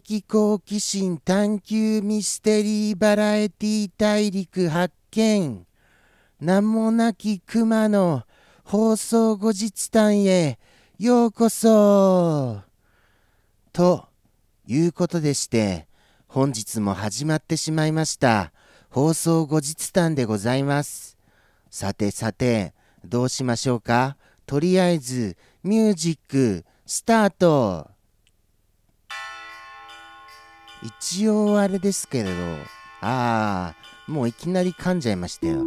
的好奇心探求ミステリーバラエティ大陸発見。名もなき熊の放送後日談へ。ようこそ。ということでして本日も始まってしまいました。放送後日談でございます。さてさてどうしましょうか？とりあえずミュージックスタート。一応あれですけれどああもういきなり噛んじゃいましたよ。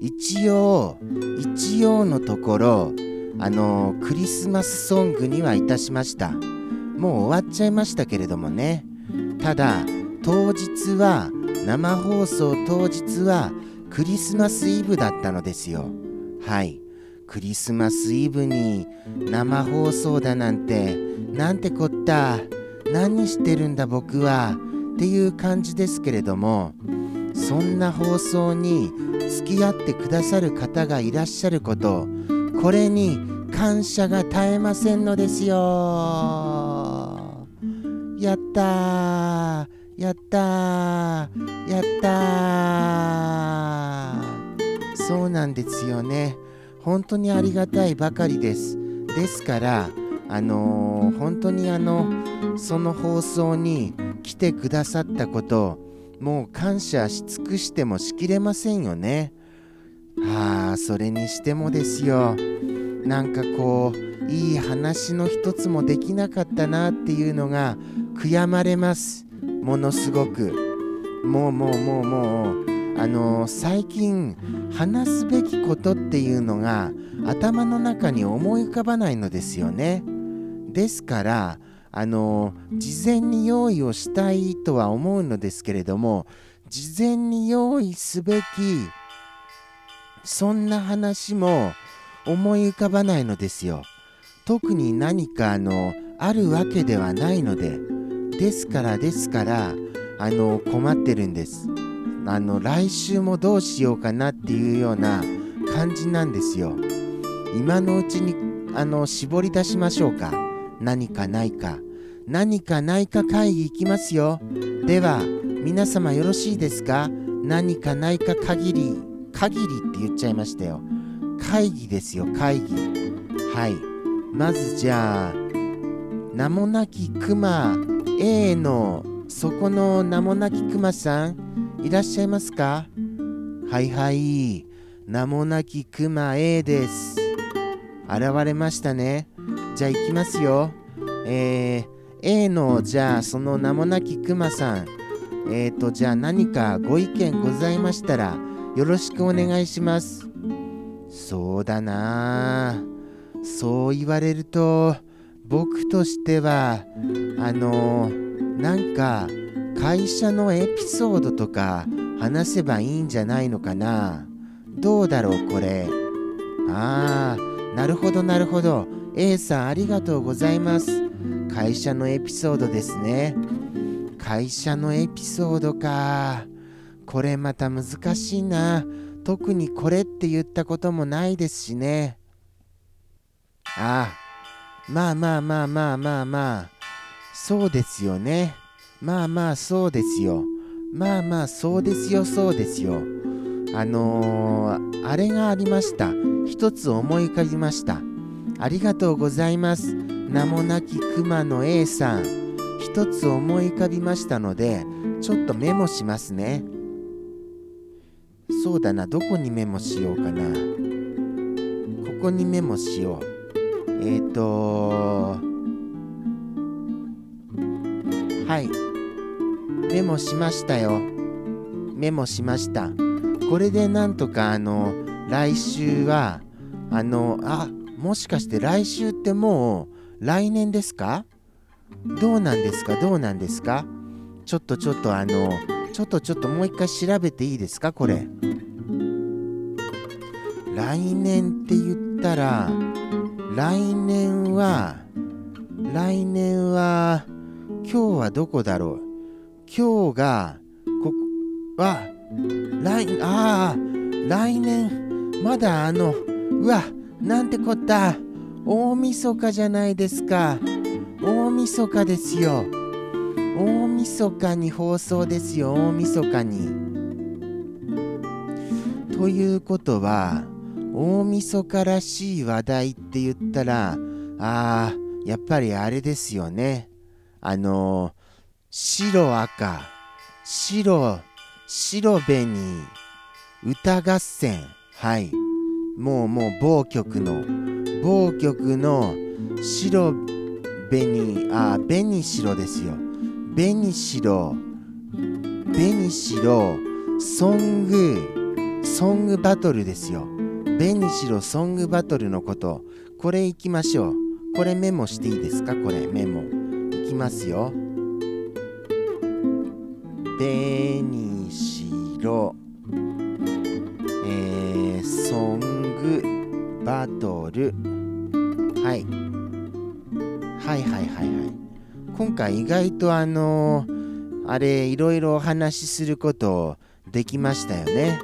一応一応のところあのクリスマスソングにはいたしました。もう終わっちゃいましたけれどもね。ただ当日は生放送当日はクリスマスイブだったのですよ。はい。クリスマスイブに生放送だなんてなんてこった。何してるんだ僕はっていう感じですけれどもそんな放送に付き合ってくださる方がいらっしゃることこれに感謝が絶えませんのですよ。やったーやったーやったー。そうなんですよね。本当にありがたいばかりです。ですからあのー、本当にあのその放送に来てくださったこともう感謝し尽くしてもしきれませんよね。はあそれにしてもですよ。なんかこういい話の一つもできなかったなっていうのが悔やまれます。ものすごく。もうもうもうもう。あのー、最近話すべきことっていうのが頭の中に思い浮かばないのですよね。ですからあの事前に用意をしたいとは思うのですけれども事前に用意すべきそんな話も思い浮かばないのですよ。特に何かあのあるわけではないのでですからですからあの困ってるんです。あの来週もどうしようかなっていうような感じなんですよ。今のうちにあの絞り出しましょうか何かないか何かないか会議行きますよ。では皆様よろしいですか？何かないか限り限りって言っちゃいましたよ。会議ですよ会議。はい。まずじゃあ名もなきクマ A のそこの名もなきクマさんいらっしゃいますか？はいはい。名もなきクマ A です。現れましたね。じゃあ行きますよ。えー A のじゃあその名もなきくまさん。えっ、ー、とじゃあ何かご意見ございましたらよろしくお願いします。そうだな。そう言われると僕としてはあのなんか会社のエピソードとか話せばいいんじゃないのかな。どうだろうこれ。ああなるほどなるほど。A さんありがとうございます。会社のエピソードですね。会社のエピソードか。これまた難しいな。特にこれって言ったこともないですしね。ああまあまあまあまあまあまあ。そうですよね。まあまあそうですよ。まあまあそうですよ。そうですよ。あのー、あれがありました。一つ思い浮かびました。ありがとうございます。名もなき熊の A さん。一つ思い浮かびましたのでちょっとメモしますね。そうだなどこにメモしようかな。ここにメモしよう。えっ、ー、とはい。メモしましたよ。メモしました。これでなんとかあの来週はあのあもしかして来週ってもう来年ですか？どうなんですか？どうなんですか？ちょっとちょっとあのちょっとちょっともう一回調べていいですか？これ。来年って言ったら来年は来年は今日はどこだろう？今日がここは来ああ来年まだあのうわなんてこった？大晦日じゃないですか。大晦日ですよ。大晦日に放送ですよ。大晦日に。ということは大晦日らしい話題って言ったらあーやっぱりあれですよね。あの白赤白白紅歌合戦。はい。もうもう某局の某局の白紅あ紅白ですよ。紅白紅白ソングソングバトルですよ。紅白ソングバトルのこと。これいきましょう。これメモしていいですか？これメモ。いきますよ。紅白えー、ソングバトル。はい。はいはいはいはい。今回意外とあのー、あれいろいろお話しすることできましたよね。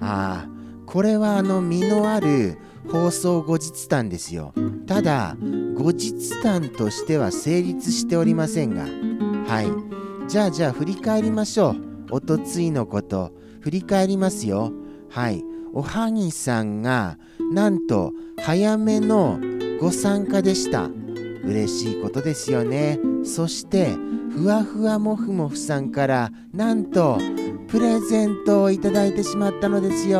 ああこれはあの身のある放送後日談ですよ。ただ後日談としては成立しておりませんが。はい。じゃあじゃあ振り返りましょう。おとついのこと。振り返りますよ。はい。おはぎさんがなんと早めのご参加でした。嬉しいことですよね。そしてふわふわもふもふさんからなんとプレゼントをいただいてしまったのですよ。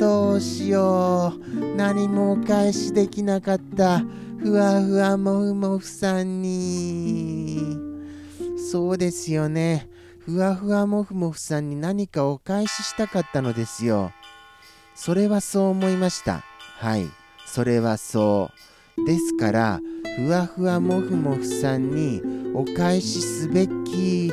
どうしよう。何もお返しできなかったふわふわもふもふさんに。そうですよね。ふわふわもふもふさんに何かお返ししたかったのですよ。それはそう思いました。はい。それはそう。ですからふわふわもふもふさんにお返しすべき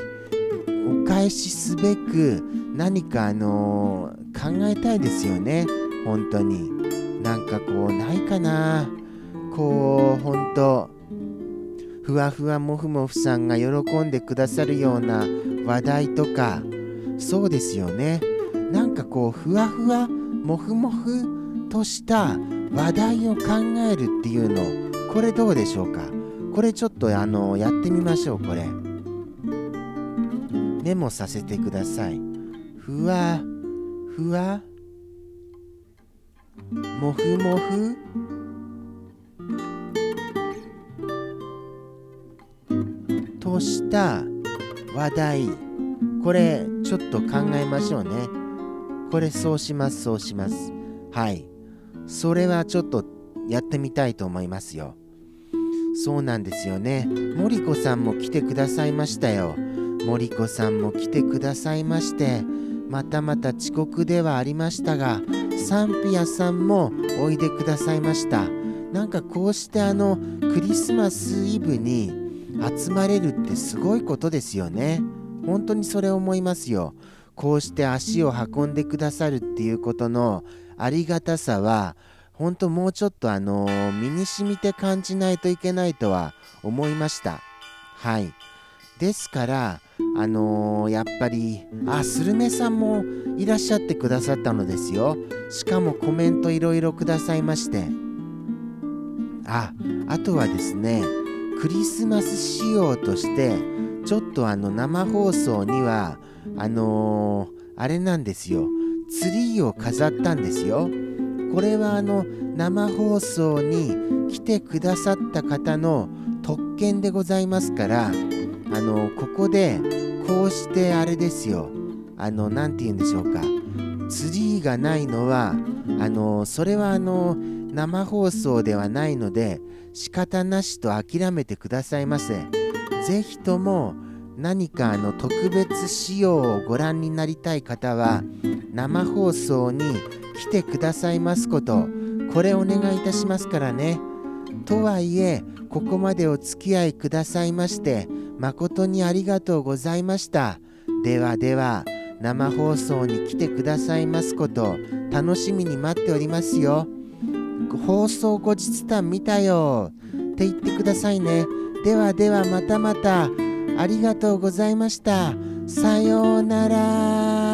お返しすべく何かあのー、考えたいですよね。本当に。なんかこうないかな。こう本当ふわふわもふもふさんが喜んでくださるような話題とか。そうですよね。なんかこうふわふわもふもふとした話題を考えるっていうの。これどうでしょうか？これちょっとあのやってみましょうこれ。メモさせてください。ふわふわもふもふとした話題。これちょっと考えましょうね。これそうしますそうします。はい。それはちょっとやってみたいと思いますよ。そうなんですよね。森子さんも来てくださいましたよ。森子さんも来てくださいましてまたまた遅刻ではありましたがサンピアさんもおいでくださいました。なんかこうしてあのクリスマスイブに集まれるってすごいことですよね。本当にそれ思いますよ。こうして足を運んでくださるっていうことのありがたさは本当もうちょっとあのー、身に染みて感じないといけないとは思いました。はい。ですからあのー、やっぱりあスルメさんもいらっしゃってくださったのですよ。しかもコメントいろいろくださいまして。ああとはですねクリスマス仕様としてちょっとあの生放送にはあのー、あれなんですよ。ツリーを飾ったんですよ。これはあの生放送に来てくださった方の特権でございますからあのここでこうしてあれですよ。あの何て言うんでしょうか。ツリーがないのはあのそれはあの生放送ではないので仕方なしと諦めてくださいませ。是非とも何かあの特別仕様をご覧になりたい方は生放送に来てくださいますことこれお願いいたしますからね。とはいえここまでお付き合いくださいまして誠にありがとうございました。ではでは生放送に来てくださいますこと楽しみに待っておりますよ。放送後日談見たよ。って言ってくださいね。ではではまたまた。ありがとうございました。さようなら。